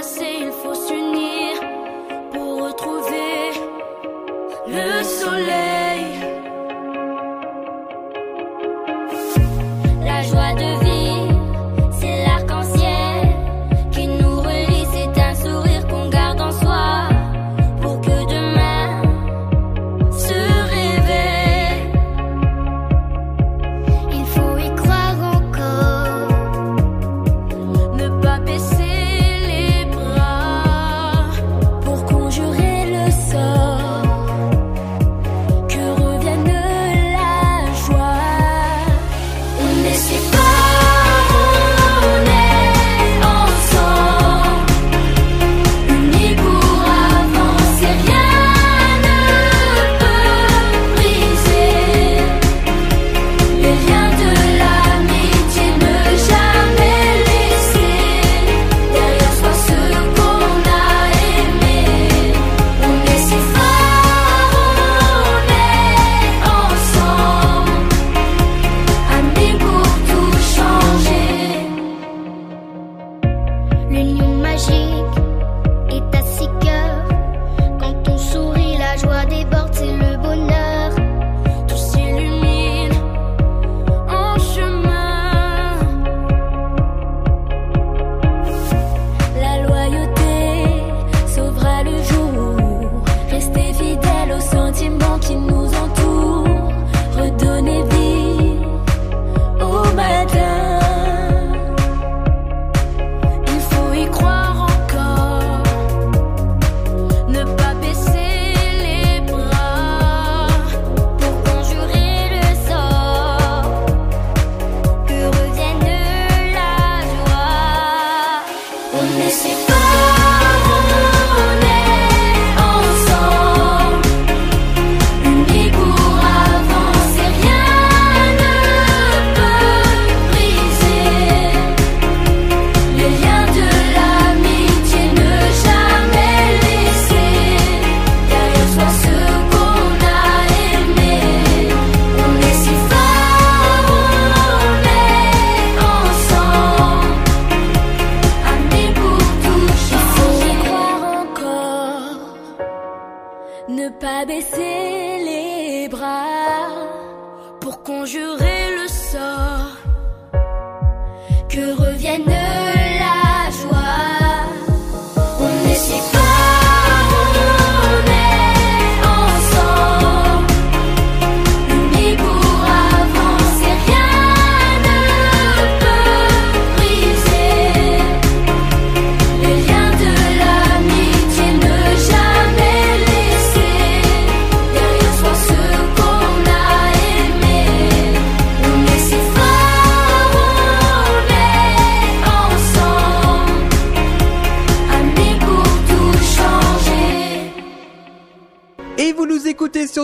passé, il ne pas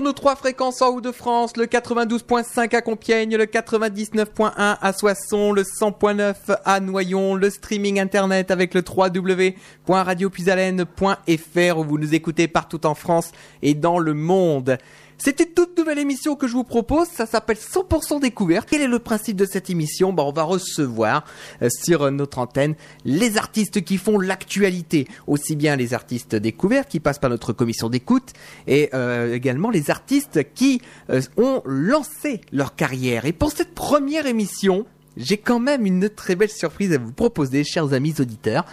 nos trois fréquences en Hauts-de-France, le 92.5 à Compiègne, le 99.1 à Soissons, le 100.9 à Noyon, le streaming internet avec le www.radiopuisalène.fr où vous nous écoutez partout en France et dans le monde. C'est une toute nouvelle émission que je vous propose, ça s'appelle 100% découvert. Quel est le principe de cette émission? Bah, On va recevoir euh, sur euh, notre antenne les artistes qui font l'actualité, aussi bien les artistes découverts qui passent par notre commission d'écoute et euh, également les artistes qui ont lancé leur carrière. Et pour cette première émission, j'ai quand même une très belle surprise à vous proposer, chers amis auditeurs,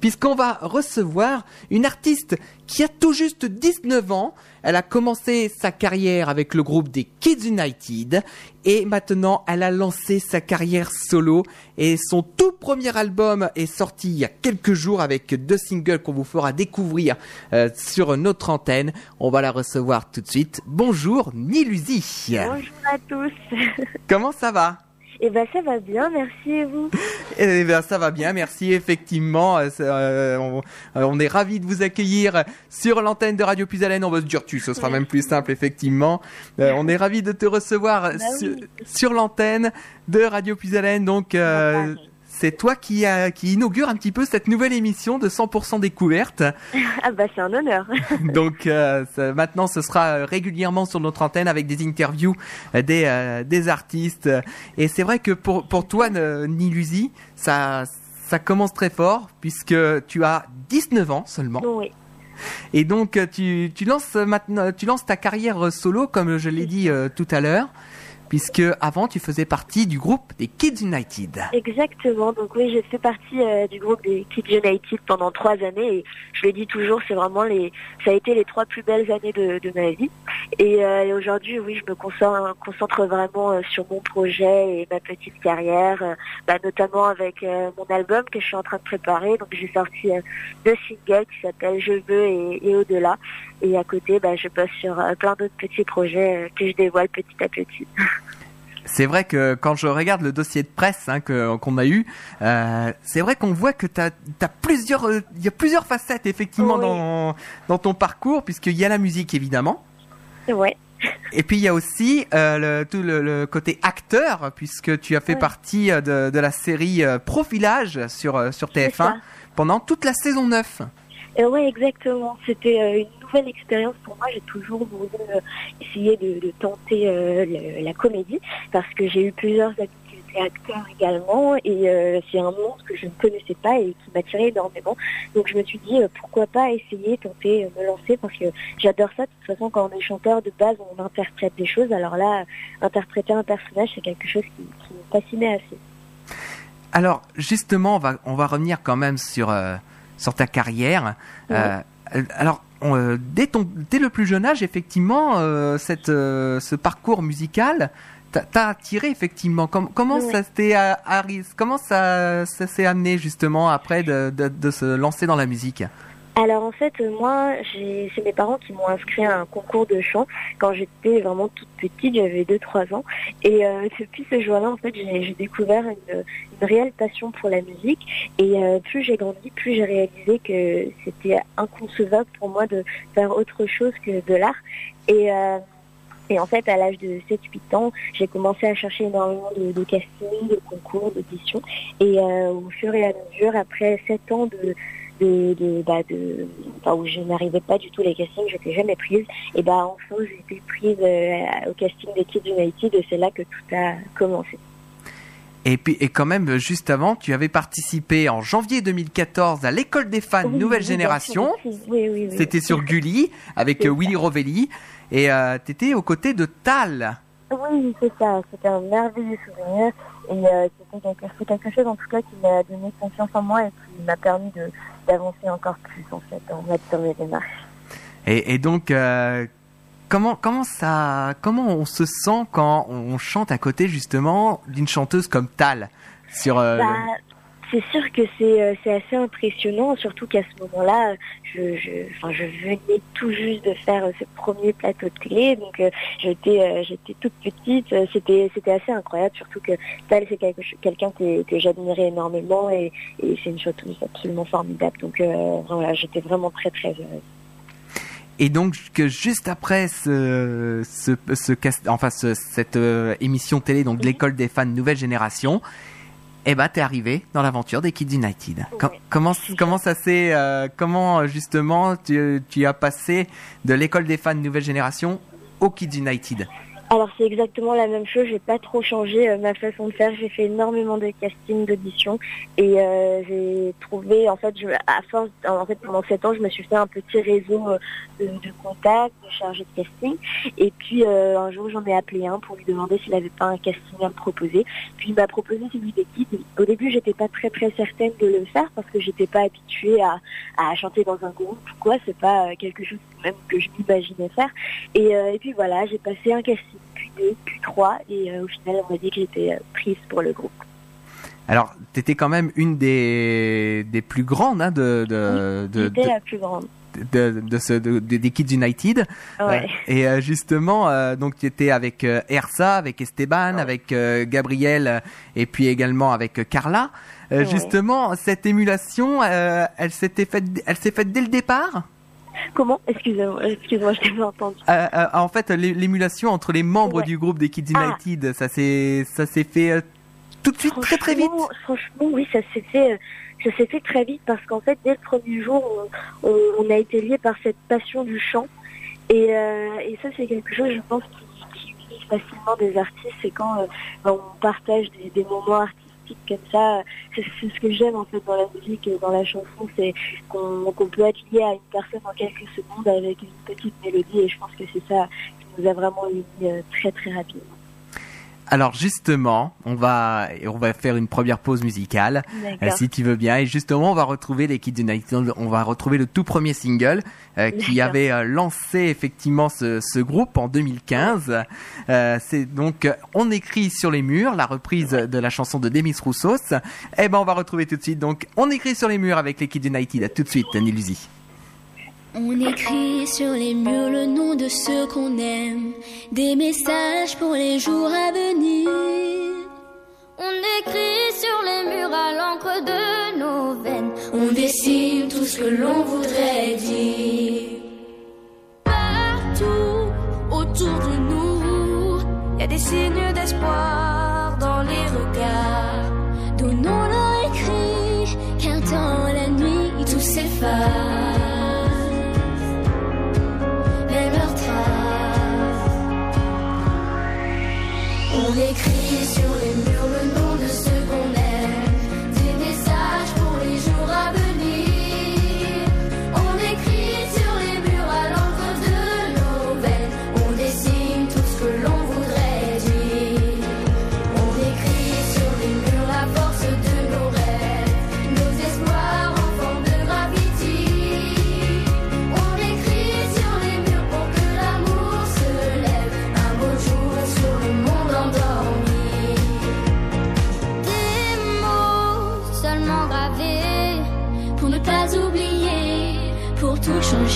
puisqu'on va recevoir une artiste qui a tout juste 19 ans. Elle a commencé sa carrière avec le groupe des Kids United et maintenant elle a lancé sa carrière solo et son tout premier album est sorti il y a quelques jours avec deux singles qu'on vous fera découvrir euh, sur notre antenne. On va la recevoir tout de suite. Bonjour Nilusi. Bonjour à tous. Comment ça va? Eh ben ça va bien, merci et vous? Eh bien, ça va bien, merci. Effectivement, euh, euh, on, euh, on est ravis de vous accueillir sur l'antenne de Radio Puisalène. On va se dire tu, ce sera même plus simple, effectivement. Euh, on est ravis de te recevoir Bah sur, oui. sur l'antenne de Radio Puisalène. Donc, euh, c'est toi qui, a, qui inaugure un petit peu cette nouvelle émission de 100% découverte. Ah bah c'est un honneur. Donc euh, ça- maintenant, ce sera euh, régulièrement sur notre antenne avec des interviews euh, des, euh, des artistes. Et c'est vrai que pour, pour toi, Nilusi, ça, ça commence très fort puisque tu as 19 ans seulement. Oui, Et donc tu, tu lances maintenant tu lances ta carrière solo comme je l'ai dit euh, tout à l'heure puisque avant tu faisais partie du groupe des Kids United. exactement. Donc oui, j'ai fait partie euh, du groupe des Kids United pendant trois années et je le dis toujours, c'est vraiment les, ça a été les trois plus belles années de, ma vie. Et, euh, et aujourd'hui, oui, je me concentre, concentre vraiment euh, sur mon projet et ma petite carrière, bah, notamment avec mon album que je suis en train de préparer. Donc j'ai sorti deux singles qui s'appellent Je veux et, et au-delà. Et à côté, bah, je bosse sur plein d'autres petits projets que je dévoile petit à petit. C'est vrai que quand je regarde le dossier de presse hein, qu'on a eu, euh, c'est vrai qu'on voit que t'as as plusieurs, euh, il y a plusieurs facettes effectivement Oui. dans dans ton parcours, puisqu'il y a la musique évidemment, ouais. et puis il y a aussi euh, le, tout le, le côté acteur, puisque tu as fait Ouais. partie de, de la série Profilage sur sur C'est TF1 ça. pendant toute la saison 9. Euh, ouais, exactement. C'était euh, une nouvelle expérience pour moi. J'ai toujours voulu euh, essayer de, tenter la comédie parce que j'ai eu plusieurs acteurs également et c'est un monde que je ne connaissais pas et qui m'attirait énormément. Donc je me suis dit pourquoi pas essayer, tenter, me lancer parce que j'adore ça. De toute façon, quand on est chanteur de base, on interprète des choses. Alors là, interpréter un personnage, c'est quelque chose qui, qui me fascinait assez. Alors justement, on va revenir quand même sur sur ta carrière. Euh, alors on, euh, dès ton dès le plus jeune âge, effectivement, euh, cette euh, ce parcours musical t'a- attiré effectivement. Com- comment Oui. ça s'est arri- comment ça ça s'est amené justement après de, de de se lancer dans la musique? Alors en fait, euh, moi, c'est mes parents qui m'ont inscrit à un concours de chant quand j'étais vraiment toute petite, j'avais 2-3 ans. Et euh, depuis ce jour-là, en fait, j'ai découvert une, une réelle passion pour la musique. Et euh, plus j'ai grandi, plus j'ai réalisé que c'était inconcevable pour moi de faire autre chose que de l'art. Et euh, et en fait, à l'âge de 7-8 ans, j'ai commencé à chercher énormément de, de castings, de concours, d'auditions. Et euh, au fur et à mesure, après 7 ans de, de, de, bah, de enfin, où je n'arrivais pas du tout les castings, j'étais jamais prise. Et bah enfin j'ai été prise euh, au casting des Kids United et c'est là que tout a commencé. Et puis et quand même juste avant, tu avais participé en janvier 2014 à l'école des fans Oui, Nouvelle oui, Génération. Oui, oui, oui. C'était sur Gulli avec ça. Willy Rovelli et euh, t'étais aux côtés de Tal. Oui, c'est ça. C'était un merveilleux souvenir. Et euh, c'était quelque, chose, en tout cas, qui m'a donné confiance en moi et qui m'a permis d'avancer encore plus, en fait, dans, dans mes démarches. Et, et donc, euh, comment comment ça, comment on se sent quand on chante à côté justement d'une chanteuse comme Tal sur euh, Bah, c'est sûr que c'est euh, c'est assez impressionnant, surtout qu'à ce moment-là, je, je, enfin, je venais tout juste de faire euh, ce premier plateau de télé, donc euh, j'étais euh, j'étais toute petite, c'était c'était assez incroyable, surtout que Tal c'est quelqu'un que, que j'admirais énormément et, et c'est une chanteuse absolument formidable, donc euh, voilà, j'étais vraiment très très heureuse. et donc que juste après ce ce, ce cast- enfin ce- cette émission télé donc de Mhm. l'école des fans Nouvelle Génération. Eh ben, t'es arrivé dans l'aventure des Kids United. Com- comment comment ça s'est euh, comment justement tu, tu as passé de l'école des fans Nouvelle Génération aux Kids United? Alors c'est exactement la même chose, j'ai pas trop changé euh, ma façon de faire, j'ai fait énormément de castings, d'auditions et euh, j'ai trouvé en fait je, à force en fait pendant sept ans je me suis fait un petit réseau euh, de, contacts, de chargés de casting et puis euh, un jour j'en ai appelé un pour lui demander s'il avait pas un casting à me proposer. Puis il m'a proposé celui des kids. Au début j'étais pas très très certaine de le faire parce que j'étais pas habituée à, à chanter dans un groupe ou quoi, c'est pas quelque chose même que je m'imaginais faire. Et, et puis voilà, j'ai passé un casting, puis deux, puis trois, et euh, au final, on m'a dit que j'étais euh, prise pour le groupe. Alors, t'étais quand même une des, des plus grandes hein, de, de, de, la plus grande. de, de ce, de- de- des Kids United. Ouais. Euh, et euh, justement, euh, donc tu étais avec euh, Ersa, avec Esteban, avec Gabriel, et puis également avec Carla. Ouais. Justement, cette émulation, elle s'était faite, elle s'est faite dès le départ? Comment Excusez-moi, excuse-moi, je t'ai pas entendu. Euh, euh, en fait, l'é- l'émulation entre les membres Ouais. du groupe des Kids Ah. United, ça s'est, ça s'est fait euh, tout de suite, très très vite. Franchement- oui, ça s'est fait, ça s'est fait très vite parce qu'en fait, dès le premier jour, on, on- on a été liés par cette passion du chant. Et, et ça, c'est quelque chose, je pense, qui, qui unit facilement des artistes. C'est quand ben, on partage des, des moments artistiques comme ça. C'est ce que j'aime en fait dans la musique et dans la chanson, c'est qu'on peut être lié à une personne en quelques secondes avec une petite mélodie et je pense que c'est ça qui nous a vraiment unis euh, très très rapidement. Alors justement, on va on va faire une première pause musicale, euh, si tu veux bien. Et justement, on va retrouver les Kids United. On va retrouver le tout premier single euh, qui avait euh, lancé effectivement ce, ce, groupe en 2015. C'est donc On écrit sur les murs, la reprise de la chanson de Demis Roussos. Eh ben, on va retrouver tout de suite. Donc, On écrit sur les murs avec les Kids United. À tout de suite, Nilusi. On écrit sur les murs le nom de ceux qu'on aime, des messages pour les jours à venir. On écrit sur les murs à l'encre de nos veines, on dessine tout ce que l'on voudrait dire. Partout autour de nous, il y a des signes d'espoir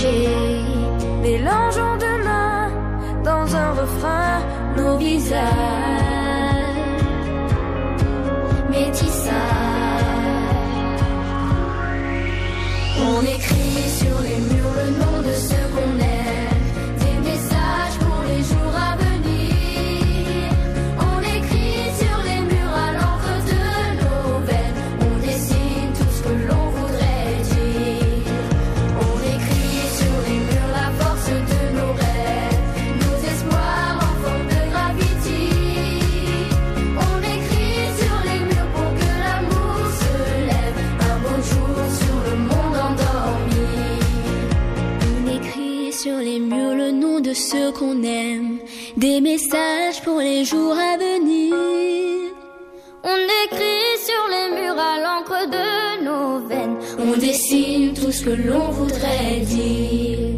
Mélangeons demain dans un refrain nos visages. Métissage. On écrit sur les des messages pour les jours à venir. On écrit sur les murs à l'encre de nos veines, on dessine tout ce que l'on voudrait dire.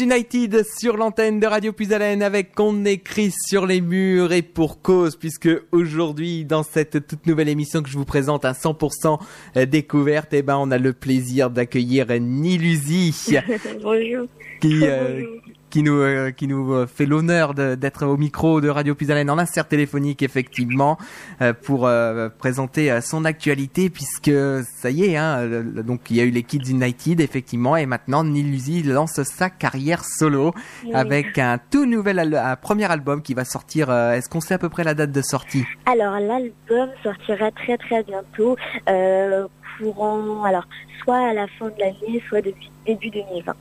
United sur l'antenne de Radio Puisalène avec qu'on écrit sur les murs et pour cause puisque aujourd'hui dans cette toute nouvelle émission que je vous présente à 100% découverte, eh ben on a le plaisir d'accueillir Nilusi Bonjour. qui euh, qui nous euh, qui nous euh, fait l'honneur d'être au micro de Radio Puisalène en insert téléphonique effectivement euh, pour euh, présenter euh, son actualité puisque ça y est hein, le- donc il y a eu les Kids United effectivement et maintenant Nilusi lance sa carrière solo Oui. avec un tout nouvel al- un premier album qui va sortir euh, est-ce qu'on sait à peu près la date de sortie? Alors l'album sortira très très bientôt, euh, courant, alors soit à la fin de l'année, soit depuis début 2020.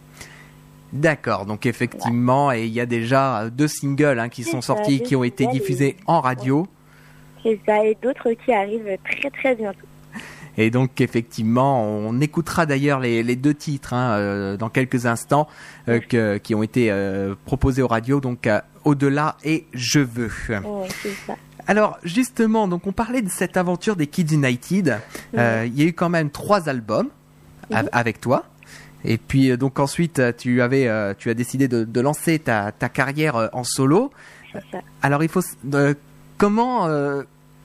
D'accord, donc effectivement, et il y a déjà deux singles hein, qui sont ça, sortis, qui ont été diffusés et- en radio. C'est ça, et d'autres qui arrivent très très bientôt. Et donc effectivement, on écoutera d'ailleurs les, les deux titres hein, euh, dans quelques instants euh, que- qui ont été euh, proposés aux radios, donc euh, Au-delà et Je veux. Ça. Alors justement, donc on parlait de cette aventure des Kids United. Euh, Il y a eu quand même trois albums av- avec toi. Et puis euh, donc ensuite, euh, tu avais, euh, tu as décidé de, de lancer ta, ta carrière en solo. Alors il faut euh, comment euh,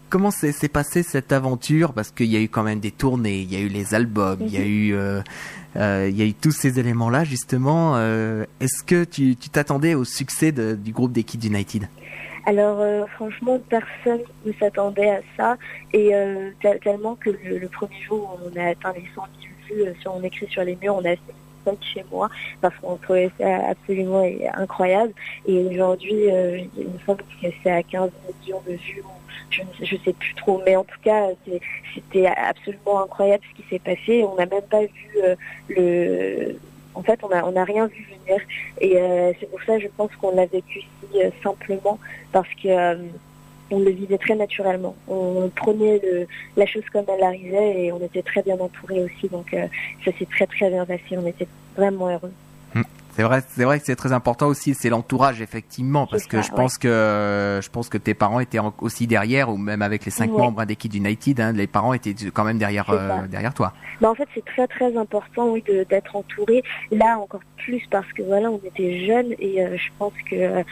comment s'est passée cette aventure? Parce qu'il y a eu quand même des tournées, il y a eu les albums, il y a Mhm. eu, euh, il y a eu tous ces éléments-là justement. euh, Est-ce que tu t'attendais au succès de- du groupe des Kids United? Alors franchement, personne ne s'attendait à ça et tel- tellement que le, le premier jour où on a atteint les 100 000 euh, sur on écrit sur les murs, on a chez moi parce qu'on trouvait ça absolument incroyable. Et aujourd'hui, euh, il me semble que c'est à 15 millions de vues. Je ne sais plus trop, mais en tout cas, c'était absolument incroyable ce qui s'est passé. On n'a même pas vu euh, le. En fait, on n'a rien vu venir. Et c'est pour ça, je pense qu'on l'a vécu si simplement parce que on le vivait très naturellement. On prenait le, la chose comme elle arrivait et on était très bien entourés aussi. Donc euh, ça s'est très très bien passé. On était vraiment heureux. C'est vrai, c'est vrai que c'est très important aussi, c'est l'entourage effectivement, parce que je pense que je pense que tes parents étaient en- aussi derrière, ou même avec les cinq Ouais. membres Kids United, hein, les parents étaient quand même derrière euh, derrière toi. Mais en fait, c'est très très important, oui, d'être entouré. Là, encore plus parce que voilà, on était jeunes et euh, je pense que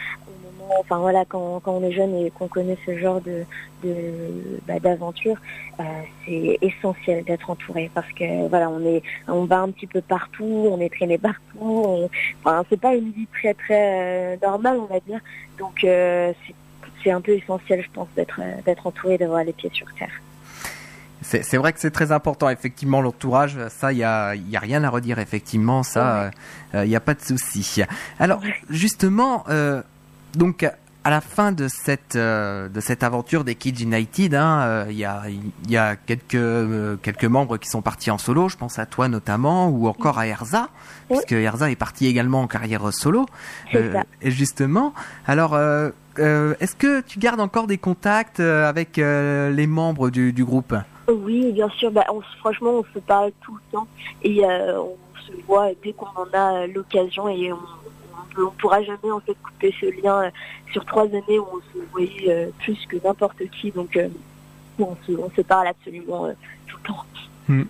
enfin voilà, quand, quand on est jeune et qu'on connaît ce genre de de bah, d'aventure, euh, c'est essentiel d'être entouré parce que voilà, on est, on va un petit peu partout, on est traîné partout. On, enfin, c'est pas une vie très très euh, normale, on va dire. Donc euh, c'est c'est un peu essentiel, je pense, d'être d'être entouré, d'avoir les pieds sur terre. C'est c'est vrai que c'est très important, effectivement, l'entourage, ça, il y a, y a rien à redire, effectivement, ça, il n'y a pas de souci. Alors, justement, euh, donc, à la fin de cette, euh, de cette aventure des Kids United, hein, euh, il y, a, il y a quelques, euh, quelques membres qui sont partis en solo, je pense à toi notamment, ou encore à Erza, Oui. puisque Erza est parti également en carrière solo. Ça. et justement, alors, euh, euh, est-ce que tu gardes encore des contacts euh, avec euh, les membres du, du groupe? Oui, bien sûr. Bah, on, franchement, on se parle tout le temps et euh, on se voit dès qu'on en a l'occasion et on on ne pourra jamais en fait couper ce lien euh, sur trois années où on se voyait euh, plus que n'importe qui. Donc, euh, on, se, on se parle absolument tout le temps.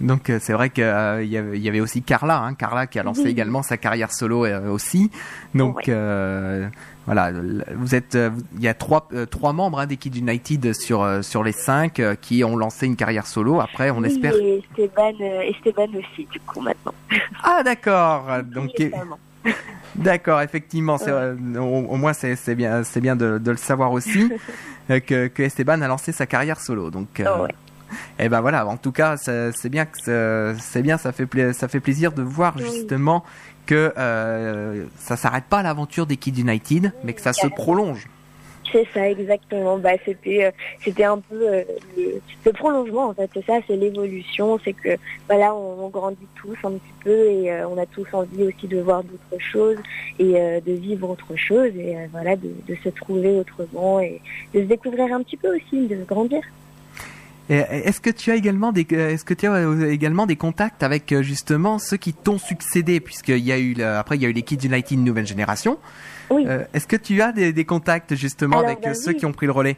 Donc euh, c'est vrai qu'il y, avait- il y avait aussi Carla, hein, Carla qui a lancé Oui. également sa carrière solo euh, aussi. Donc Ouais. euh, voilà, vous êtes, il y a trois, trois membres hein, des Kids United sur sur les cinq qui ont lancé une carrière solo. Après, on Oui, espère. Et Esteban, Esteban aussi, du coup, maintenant. Ah d'accord. Donc Oui. D'accord, effectivement, Ouais. euh, au, au moins c'est, bien, c'est bien de, de le savoir aussi euh, que, que Esteban a lancé sa carrière solo. Donc, euh, Ouais. et ben voilà. En tout cas, c'est, bien que c'est, bien, ça fait pla- ça fait plaisir de voir Oui. justement que euh, ça s'arrête pas à l'aventure des Kids United, mais que ça se prolonge. C'est ça, exactement. Bah, c'était, euh, c'était un peu euh, le, prolongement, en fait. C'est ça, c'est l'évolution. C'est que, voilà, on, grandit tous un petit peu et euh, on a tous envie aussi de voir d'autres choses et de vivre autre chose et voilà, de, se trouver autrement et de se découvrir un petit peu aussi, de grandir. Est-ce que tu as également des, est-ce que tu as également des contacts avec justement ceux qui t'ont succédé, puisqu'il y a eu, après il y a eu les Kids United nouvelle génération. Oui. Euh, est-ce que tu as des, des contacts justement Alors, avec bah euh, ceux oui. qui ont pris le relais?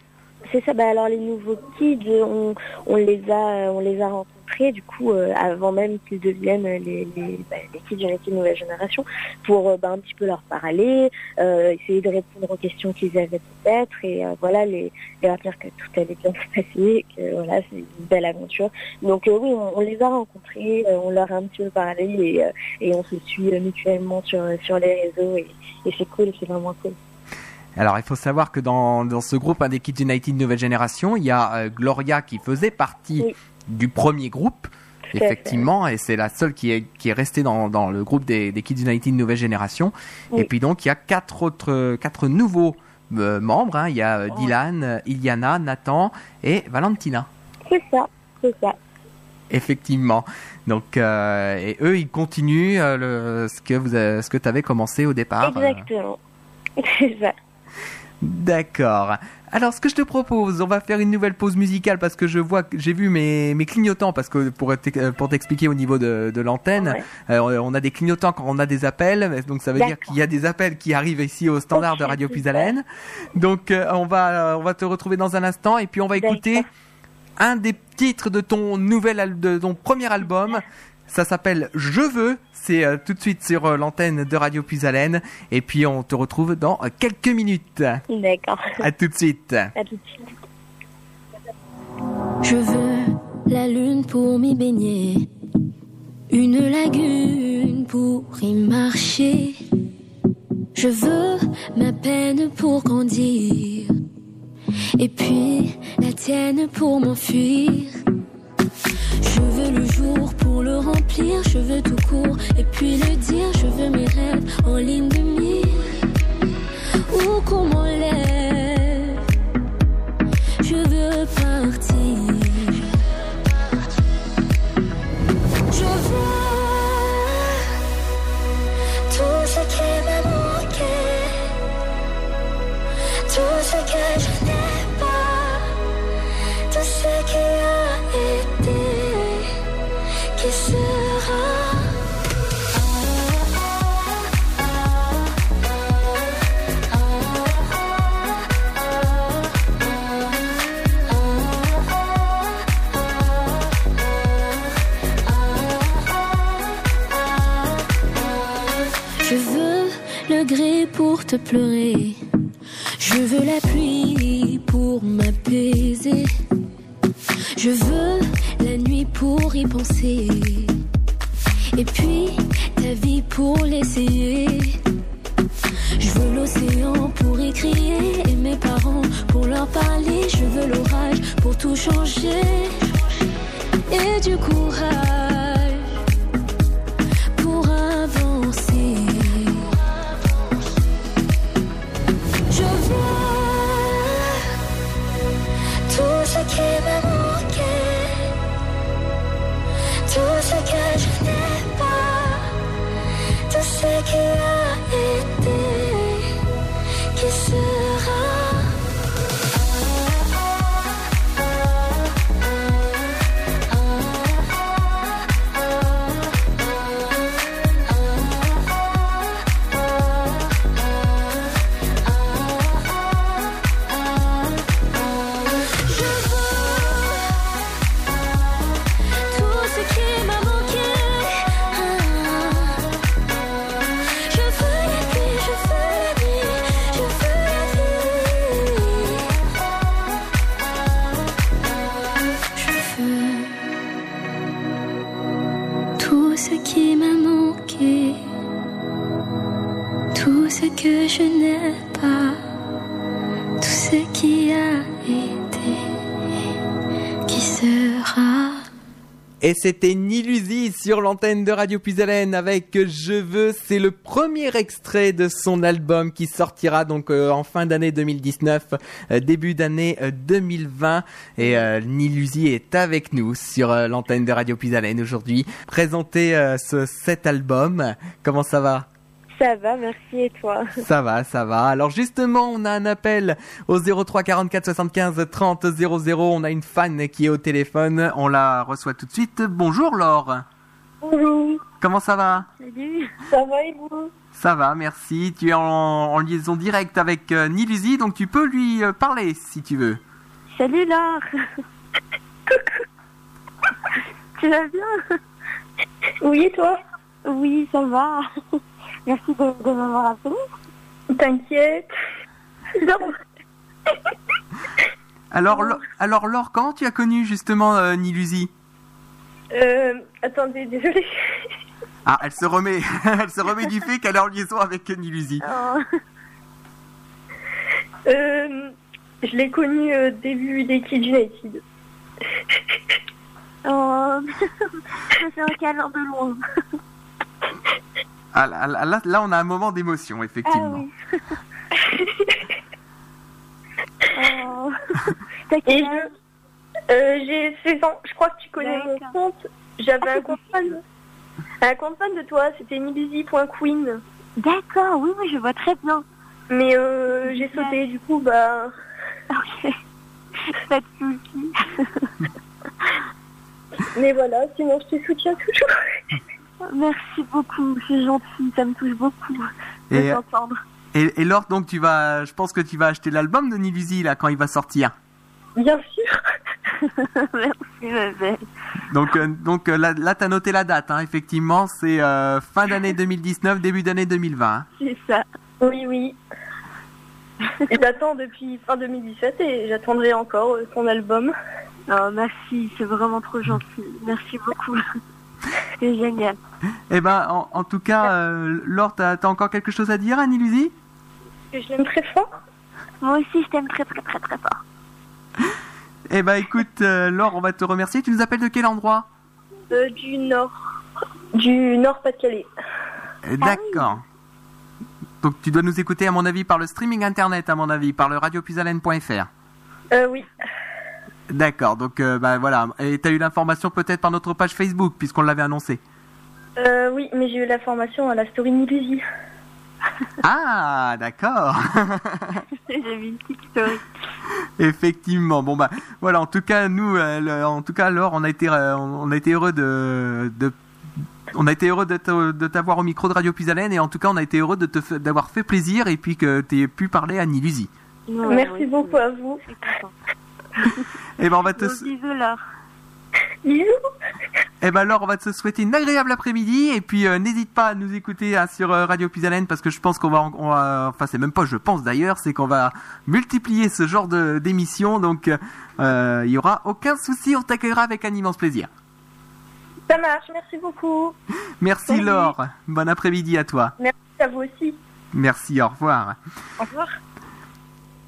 C'est ça. Bah, alors les nouveaux kids, on, on les a, on les a rencontrés du coup euh, avant même qu'ils deviennent les, les, bah, les kids United nouvelle génération pour euh, bah, un petit peu leur parler, euh, essayer de répondre aux questions qu'ils avaient peut-être et euh, voilà les, leur dire que tout allait bien se passer, que voilà c'est une belle aventure. Donc euh, oui, on, on les a rencontrés, euh, on leur a un petit peu parlé et, euh, et on se suit euh, mutuellement sur sur les réseaux et, et c'est cool, c'est vraiment cool. Alors, il faut savoir que dans, dans ce groupe, un des Kids United Nouvelle Génération, il y a euh, Gloria qui faisait partie Oui. du premier groupe, effectivement, et c'est la seule qui est, qui est restée dans, dans le groupe des, des Kids United Nouvelle Génération. Oui. Et puis donc, il y a quatre autres, quatre nouveaux euh, membres. hein. Il y a euh. Dylan, Iliana, Nathan et Valentina. C'est ça, c'est ça. Effectivement. Donc, euh, et eux, ils continuent euh, le, ce que vous, ce que tu avais commencé au départ. Exactement. C'est ça. D'accord. Alors, ce que je te propose, on va faire une nouvelle pause musicale parce que je vois, j'ai vu mes, mes clignotants parce que pour euh, pour t'expliquer au niveau de, de l'antenne, Ouais. euh, on a des clignotants quand on a des appels, donc ça veut dire qu'il y a des appels qui arrivent ici au standard de Radio super. Puisalène. Donc, euh, on va on va te retrouver dans un instant et puis on va écouter un des titres de ton nouvel de ton premier album. Ça s'appelle Je veux. C'est euh, tout de suite sur euh, l'antenne de Radio Puisalène. Et puis on te retrouve dans euh, quelques minutes. D'accord. À tout de suite. À tout de suite. Je veux la lune pour m'y baigner, une lagune pour y marcher. Je veux ma peine pour grandir, et puis la tienne pour m'enfuir. Je veux le jour pour le remplir, je veux tout court, et puis le dire, je veux mes rêves en ligne de mire. Ou qu'on m'enlève, je veux partir. Je veux pleurer. Je veux la pluie pour m'apaiser. Je veux la nuit pour y penser. Et puis ta vie pour l'essayer. Je veux l'océan pour y crier. Et mes parents pour leur parler. Je veux l'orage pour tout changer. Et du courage Et c'était Nilusi sur l'antenne de Radio Puisalène avec Je veux. C'est le premier extrait de son album qui sortira donc euh, en fin d'année 2019, euh, début d'année euh, 2020. Et euh, Nilusi est avec nous sur euh, l'antenne de Radio Puisalène aujourd'hui. Présenter euh, ce, cet album. Comment ça va? Ça va, merci et toi Ça va, ça va. Alors justement, on a un appel au 03 44 75 30 00. On a une fan qui est au téléphone. On la reçoit tout de suite. Bonjour Laure. Bonjour. Comment ça va Salut. Ça va et vous Ça va, merci. Tu es en, en liaison directe avec euh, Nilusi, donc tu peux lui euh, parler si tu veux. Salut Laure. tu vas bien? Oui et toi? Oui, ça va. Merci de, de m'avoir appelé. T'inquiète. Alors, Lo- alors Laure, comment tu as connu justement euh, Nilusi Euh, attendez, désolée. Ah, elle se remet, elle se remet du fait qu'elle est en liaison avec Nilusi. Oh. Euh, je l'ai connu euh, début des Kids United. Oh, ça fait un câlin de loin. Ah, là, là, là- là, on a un moment d'émotion, effectivement. Oh. T'as quel âge Euh, J'ai 16 ans. Je crois que tu connais mon compte. J'avais Ah, un compte fan. Un compte fan de toi, c'était nibizi.queen. D'accord, oui, oui, je vois très bien. Mais euh, j'ai sauté, du coup, bah... Ok. Pas de soucis. Mais voilà, sinon je te soutiens toujours. Merci beaucoup, c'est gentil, ça me touche beaucoup de Et, t'entendre. et, et Laure, donc tu vas, je pense que tu vas acheter l'album de Nilusi là quand il va sortir. Bien sûr. Merci, ma belle. Donc, euh, donc euh, là, là tu as noté la date, hein, effectivement, c'est euh, fin d'année 2019, début d'année 2020. hein. C'est ça. Oui, oui. Et j'attends depuis fin 2017 et j'attendrai encore euh, son album. Oh, merci, c'est vraiment trop gentil. Merci beaucoup. c'est génial. Eh ben, en, en tout cas, euh, Laure, t'as as encore quelque chose à dire, Annie Luzi Que je l'aime très fort. Moi aussi, je t'aime très très très très fort. Eh ben, écoute, euh, Laure, on va te remercier. Tu nous appelles de quel endroit? Euh, du Nord. Du Nord-Pas-de-Calais. D'accord. Donc, tu dois nous écouter, à mon avis, par le streaming internet, à mon avis, par le radiopuisalène.fr. Euh, oui. D'accord, donc bah voilà. Et t'as eu l'information peut-être par notre page Facebook, puisqu'on l'avait annoncé. Euh, oui, mais j'ai eu la formation à la story Nilusi. Ah, d'accord. j'ai vu une petite story. Effectivement. Bon bah voilà. En tout cas, nous, euh, le- en tout cas, Laure, on a été, euh, on a été heureux de, de on a été heureux de te- de t'avoir au micro de Radio Puisalène et en tout cas, on a été heureux de te d'avoir fait plaisir et puis que tu aies pu parler à Nilusi. Merci beaucoup à vous. Et ben on va te, bisous, Laure. Bisous. Eh ben alors, on va te souhaiter une agréable après-midi et puis euh, n'hésite pas à nous écouter hein, sur euh, Radio Puisalène parce que je pense qu'on va, en- on va- enfin c'est même pas je pense d'ailleurs, c'est qu'on va multiplier ce genre de d'émissions donc euh, il y aura aucun souci, on t'accueillera avec un immense plaisir. Ça marche, merci beaucoup. Merci Salut. Laure, bon après-midi à toi. Merci à vous aussi. Merci, au revoir. Au revoir.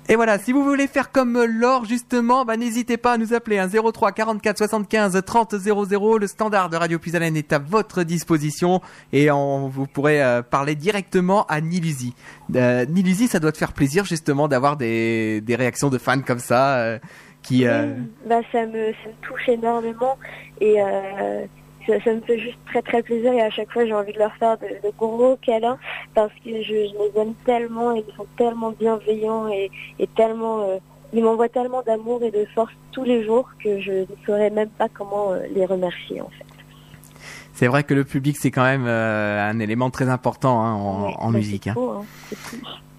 Et voilà, si vous voulez faire comme Laure justement, bah, n'hésitez pas à nous appeler un 03 44 75 30 00. Le standard de Radio Puisalène est à votre disposition et on, vous pourrez euh, parler directement à Nilusi. Euh, Nilusi, ça doit te faire plaisir justement d'avoir des, des réactions de fans comme ça euh, qui... euh, bah, ça, me, ça me touche énormément et euh, ça, ça me fait juste très très plaisir et à chaque fois j'ai envie de leur faire de, de gros câlins parce que je, je les aime tellement et ils sont tellement bienveillants et, et tellement... euh, ils m'envoient tellement d'amour et de force tous les jours que je ne saurais même pas comment euh, les remercier en fait. C'est vrai que le public c'est quand même euh, un élément très important hein, en, Ouais, en musique. hein. beau, hein.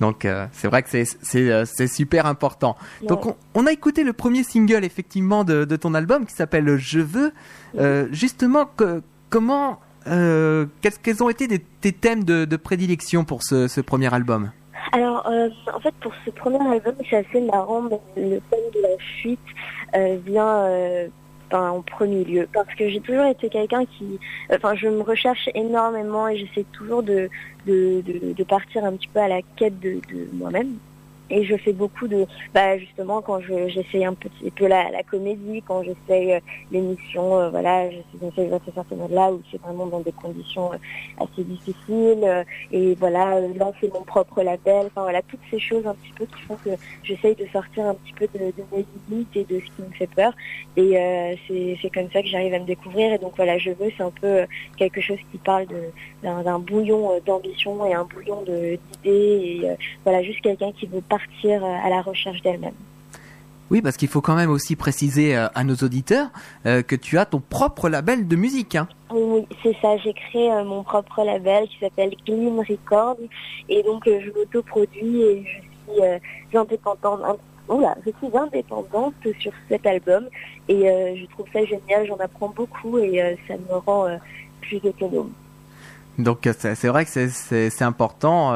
Donc euh, c'est vrai que c'est euh, super important. Donc on, on a écouté le premier single effectivement de, de ton album qui s'appelle Je veux. Euh, justement, que- comment euh, quels, quels ont été des- tes thèmes de, de prédilection pour ce, ce premier album? Alors, euh, en fait, pour ce premier album, c'est assez marrant, mais le thème de la fuite euh, vient euh, ben, en premier lieu. Parce que j'ai toujours été quelqu'un qui... Enfin, je me recherche énormément et j'essaie toujours de, de, de, partir un petit peu à la quête de moi-même. Et je fais beaucoup de... Bah, justement, quand je- j'essaie un petit peu la, comédie, quand j'essaie euh, l'émission, euh, voilà, j'essaie de faire ce mode-là où c'est vraiment dans des conditions euh, assez difficiles. euh, et voilà, lancer mon propre label, enfin voilà, toutes ces choses un petit peu qui font que j'essaye de sortir un petit peu de, mes limites et de ce qui me fait peur. Et c'est comme ça que j'arrive à me découvrir. Et donc voilà, je veux, c'est un peu quelque chose qui parle d'un bouillon d'ambition et un bouillon d'idées. Et voilà, juste quelqu'un qui veut partir euh, à la recherche d'elle-même. Oui, parce qu'il faut quand même aussi préciser euh, à nos auditeurs euh, que tu as ton propre label de musique. Hein. Oui, c'est ça. J'ai créé mon propre label qui s'appelle Clean Records. Et donc, je m'autoproduis et je suis indépendante. Oula, je suis indépendante sur cet album. Et euh, je trouve ça génial. J'en apprends beaucoup et euh, ça me rend euh, plus autonome. Donc c'est vrai que c'est important.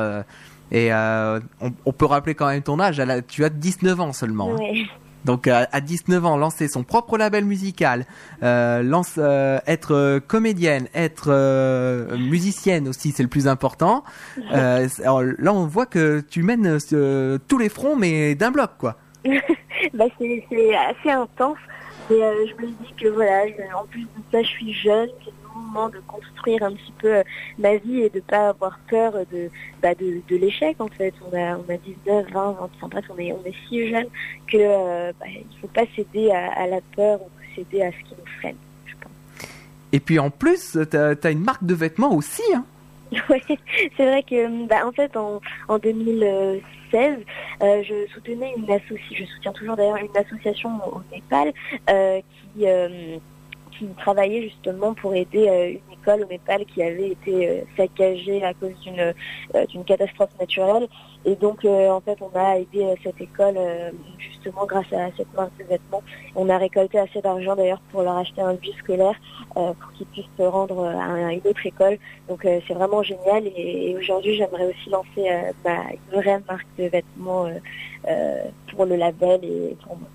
Euh, et euh, on, on peut rappeler quand même ton âge. la- tu as 19 ans seulement. hein. Ouais. Donc à, à 19 ans, lancer son propre label musical, euh, lance, euh, être euh, comédienne, être euh, musicienne aussi, c'est le plus important. Euh, alors, là, on voit que tu mènes euh, tous les fronts, mais d'un bloc, quoi. bah, c'est assez intense. Euh, je me dis que voilà, en plus de ça, je suis jeune, moment de construire un petit peu euh, ma vie et de pas avoir peur de, bah, de, de l'échec en fait. On a, on a 19, 20, 25, bref, on est, on est si jeune que euh, bah, il faut pas céder à, à la peur ou céder à ce qui nous freine, je pense. Et puis en plus, t'as as une marque de vêtements aussi. Hein. Ouais, c'est vrai que bah, en fait en, en 2016, euh, je soutenais une association, je soutiens toujours d'ailleurs une association au Népal euh, qui euh, qui travaillait justement pour aider euh, une école au Népal qui avait été euh, saccagée à cause d'une euh, d'une catastrophe naturelle. Et donc en fait on a aidé cette école justement grâce à cette marque de vêtements. On a récolté assez d'argent d'ailleurs pour leur acheter un bus scolaire pour qu'ils puissent se rendre à une autre école. Donc c'est vraiment génial et, aujourd'hui j'aimerais aussi lancer bah, une vraie marque de vêtements pour le label et pour moi.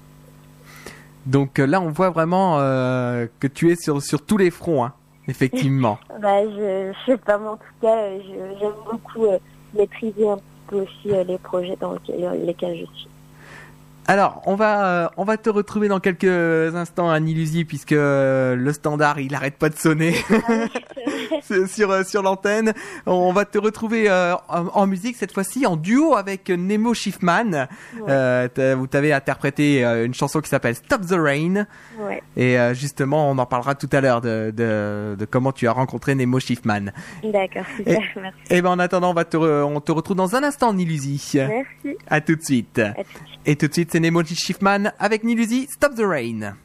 Donc euh, là, on voit vraiment euh, que tu es sur, sur tous les fronts, hein, effectivement. Bah, je, sais pas, mais en tout cas, euh, j'aime beaucoup euh, maîtriser un peu aussi les projets dans lesquels, lesquels je suis. Alors, on va, euh, on va te retrouver dans quelques instants, Illusie, puisque euh, le standard, il arrête pas de sonner sur, sur, euh, sur l'antenne. On va te retrouver euh, en, en musique, cette fois-ci, en duo avec Nemo Schiffman. Euh, vous t'avez interprété une chanson qui s'appelle Stop the Rain. Ouais, Et euh, justement, on en parlera tout à l'heure de, de, de comment tu as rencontré Nemo Schiffman. d'accord, super, merci. Et ben en attendant, on, va te on te retrouve dans un instant, Nilusi. Merci. À tout de suite. À tout de suite. Et tout de suite, c'est Nemo Schiffman avec Nilusi, Stop the Rain.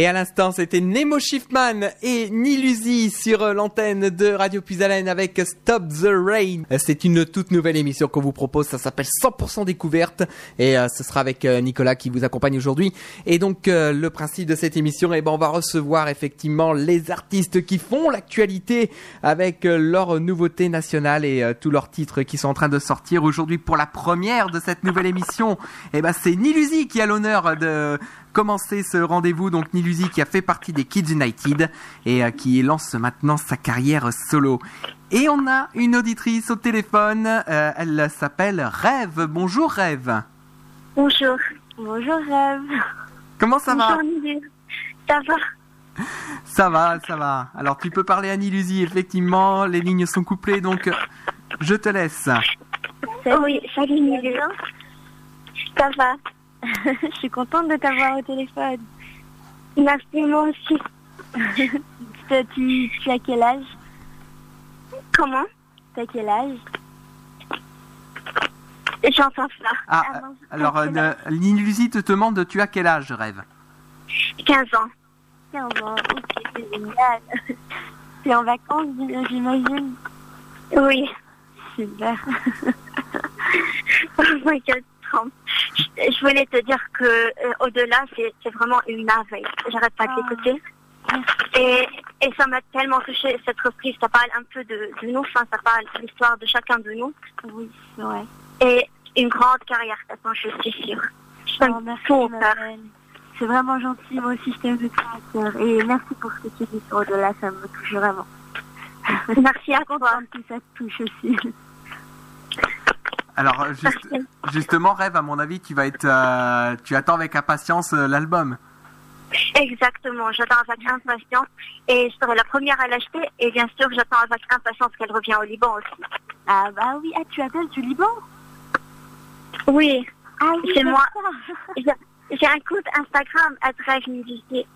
Et à l'instant, c'était Nemo Schiffman et Nilusi sur l'antenne de Radio Puisalène avec Stop the Rain. C'est une toute nouvelle émission qu'on vous propose. Ça s'appelle 100% découverte et euh, ce sera avec euh, Nicolas qui vous accompagne aujourd'hui. Et donc, euh, le principe de cette émission, eh ben, on va recevoir effectivement les artistes qui font l'actualité avec leurs nouveautés nationales et tous leurs titres qui sont en train de sortir aujourd'hui pour la première de cette nouvelle émission. Eh ben, c'est Nilusi qui a l'honneur de commencer ce rendez-vous. Donc Nilusi qui a fait partie des Kids United et euh, qui lance maintenant sa carrière solo. Et on a une auditrice au téléphone. euh, elle s'appelle Rêve. Bonjour Rêve. Bonjour. Bonjour, Rêve. Comment ça va Bonjour, Nilu. Ça va Ça va, ça va. Alors tu peux parler à Nilusi. Effectivement, les lignes sont couplées, donc je te laisse. Oui, salut, Nilu. Ça va Je suis contente de t'avoir au téléphone. Merci, moi aussi. tu, tu, tu as quel âge? Comment? T'as quel âge? J'entends ça. Ah, Ah, mince. alors euh, te demande tu as quel âge Rêve? 15 ans. 15 ans. Ok, c'est génial. T'es en vacances, j'imagine? Oui. Super. Oh my god, Je, je voulais te dire que euh, au-delà, c'est vraiment une merveille. J'arrête pas de Ah. l'écouter. Et, et ça m'a tellement touché cette reprise. Ça parle un peu de, de nous, enfin, ça parle de l'histoire de chacun de nous. Oui, vrai. Et une grande carrière t'attend, je suis sûre. Je Oh, t'aime belle. C'est vraiment gentil, moi aussi je t'aime de tout mon cœur. Et merci pour ce que tu dis sur au-delà, ça me touche vraiment. Merci à toi. Que ça te touche aussi. Alors, juste- justement, Rêve, à mon avis, tu vas être, euh, tu attends avec impatience euh, l'album. Exactement, j'attends avec impatience et je serai la première à l'acheter et bien sûr j'attends avec impatience qu'elle revienne au Liban aussi. Ah bah oui, ah tu appelles du Liban? Oui, Ah oui, C'est moi. j'ai un compte Instagram à Drive Music.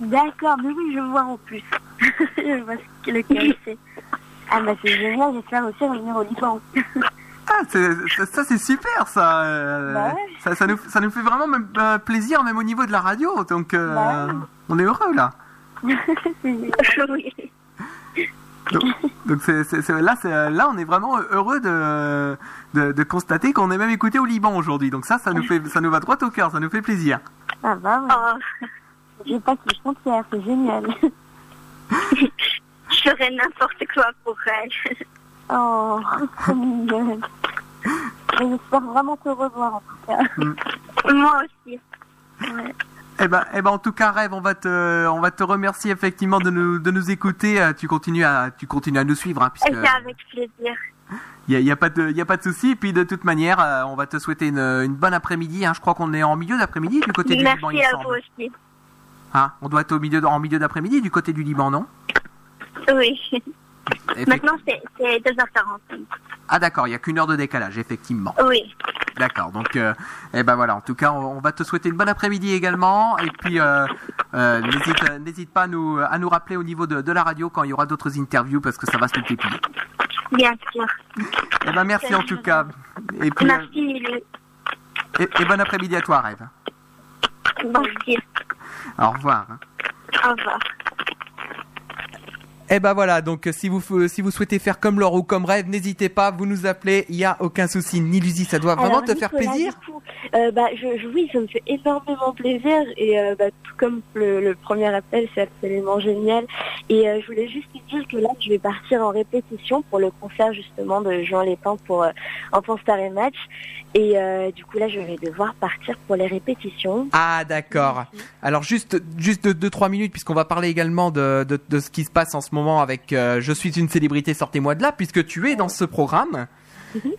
D'accord, mais oui, je vois en plus. je vois ce que lequel c'est. Ah bah c'est génial, j'espère aussi revenir au Liban. Ah, c'est- ça, c'est super, ça. euh, Bah ouais. ça, ça nous, ça nous fait vraiment même, euh, plaisir, même au niveau de la radio. Donc, euh, Bah ouais. on est heureux là. Donc, là, c'est, là, on est vraiment heureux de, de, de constater qu'on est même écouté au Liban aujourd'hui. Donc ça, ça nous fait, ça nous va droit au cœur, ça nous fait plaisir. Ah bah ouais, Oh, j'ai pas compte faire, c'est génial. je ferai n'importe quoi pour elle. Oh, mignonne. J'espère vraiment te revoir en tout cas. Moi aussi. Eh ben, eh ben, en tout cas, rêve, on va te, on va te remercier effectivement de nous, de nous écouter. Euh, Tu continues à, tu continues à nous suivre, hein, puisque c'est avec plaisir. il y a, pas de, y a pas de souci. Et puis de toute manière, euh, on va te souhaiter une, une bonne après-midi. Hein. Je crois qu'on est en milieu d'après-midi du côté du Liban, il Merci me à vous aussi. Hein, on doit être au milieu, en milieu d'après-midi du côté du Liban, non? Oui. Maintenant c'est c'est 2h40. Ah d'accord, il y a qu'une heure de décalage, effectivement. Oui. D'accord, donc, euh, eh ben voilà. En tout cas, on, on va te souhaiter une bonne après-midi également. Et puis, euh, euh, n'hésite, pas à nous, à nous rappeler au niveau de, de la radio quand il y aura d'autres interviews parce que ça va se multiplier. Bien sûr. Eh ben merci en tout cas. Et puis, Merci et, et bon après-midi à toi, Rêve. Merci. Au revoir. Au revoir. Eh ben voilà, donc si vous si vous souhaitez faire comme Laure ou comme Rêve, n'hésitez pas, vous nous appelez, il y a aucun souci. Nilusi, ça doit vraiment Alors, te faire plaisir. du coup, euh, bah, je, je- oui, ça me fait énormément plaisir et euh, bah, tout comme le, le premier appel, c'est absolument génial. Et euh, je voulais juste te dire que là, je vais partir en répétition pour le concert justement de Jean Lépin pour euh, Enfant Star et Match. Et euh, du coup, là, je vais devoir partir pour les répétitions. Ah d'accord. Alors juste juste deux, deux trois minutes puisqu'on va parler également de, de, de ce qui se passe en ce moment avec euh, Je suis une célébrité sortez-moi de là puisque tu es dans ce programme.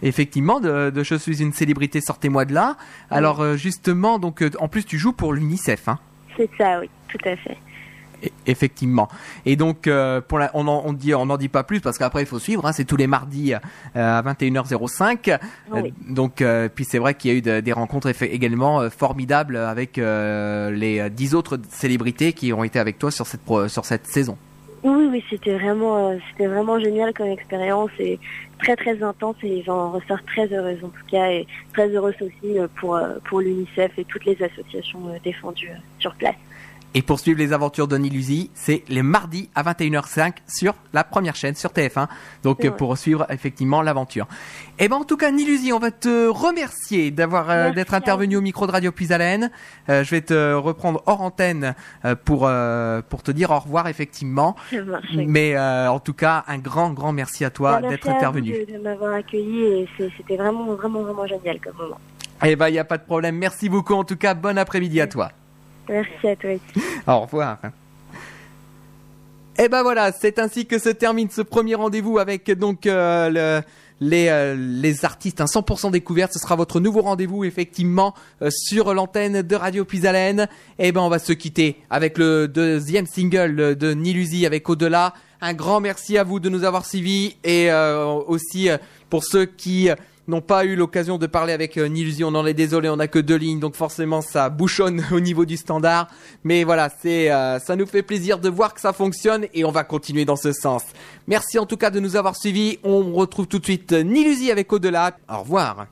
Effectivement, de, de Je suis une célébrité sortez-moi de là. Alors justement, donc en plus tu joues pour l'UNICEF, hein. C'est ça, oui, tout à fait. E- Effectivement. Et donc, euh, pour la, on en on dit, on n'en dit pas plus parce qu'après il faut suivre. Hein, c'est tous les mardis euh, à 21h05. Euh, Oui. donc, euh, puis c'est vrai qu'il y a eu de- des rencontres également formidables avec les dix autres célébrités qui ont été avec toi sur cette sur cette saison. Oui, oui, c'était vraiment, c'était vraiment génial comme expérience et très très intense et j'en ressors très heureuse en tout cas et très heureuse aussi pour pour l'UNICEF et toutes les associations défendues sur place. Et pour suivre les aventures de Nilusi, c'est les mardis à 21h05 sur la première chaîne, sur TF1. Donc euh, pour suivre effectivement l'aventure. Et ben en tout cas, Nilusi, on va te remercier d'avoir euh, d'être intervenu au micro de Radio Puisalène. Euh, je vais te reprendre hors antenne euh, pour pour te dire au revoir effectivement. Mais euh, en tout cas, un grand grand merci à toi Bah, d'être intervenu. De, de m'avoir accueilli et c'était vraiment vraiment vraiment génial comme moment. Et ben il y a pas de problème. Merci beaucoup en tout cas. Bon après-midi à toi. Merci à toi. Au revoir. Et ben voilà, c'est ainsi que se termine ce premier rendez-vous avec donc euh, le- les, euh, les artistes un 100% découverte. Ce sera votre nouveau rendez-vous effectivement euh, sur l'antenne de Radio Puisalène. Et ben on va se quitter avec le deuxième single de Nilusi avec Au-delà. Un grand merci à vous de nous avoir suivis et aussi pour ceux qui n'ont pas eu l'occasion de parler avec euh, Nilusi, on en est désolé, on n'a que deux lignes, donc forcément ça bouchonne au niveau du standard. Mais voilà, c'est, euh, ça nous fait plaisir de voir que ça fonctionne et on va continuer dans ce sens. Merci en tout cas de nous avoir suivis. On retrouve tout de suite euh, Nilusi avec Au-delà. Au revoir.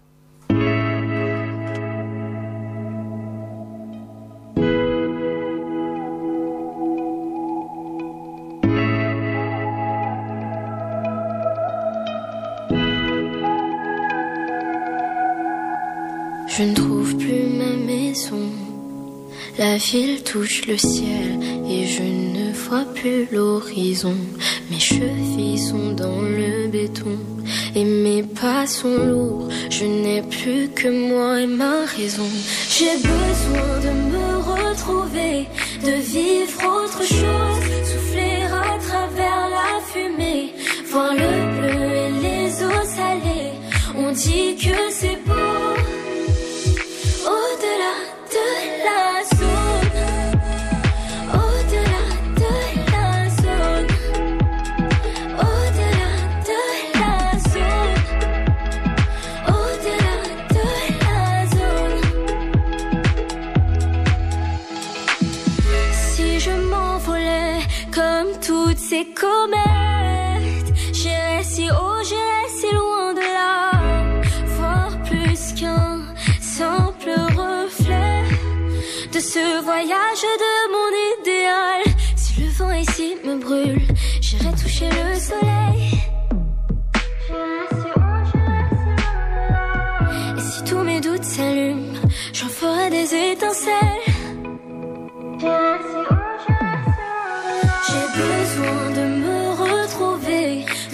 Je ne trouve plus ma maison. La ville touche le ciel et je ne vois plus l'horizon. Mes chevilles sont dans le béton et mes pas sont lourds. Je n'ai plus que moi et ma raison. J'ai besoin de me retrouver, de vivre autre chose, souffler à travers la fumée, voir le bleu et les eaux salées. On dit que c'est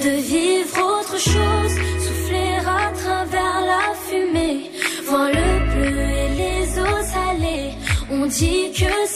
de vivre autre chose, souffler à travers la fumée, voir le bleu et les eaux salées. On dit que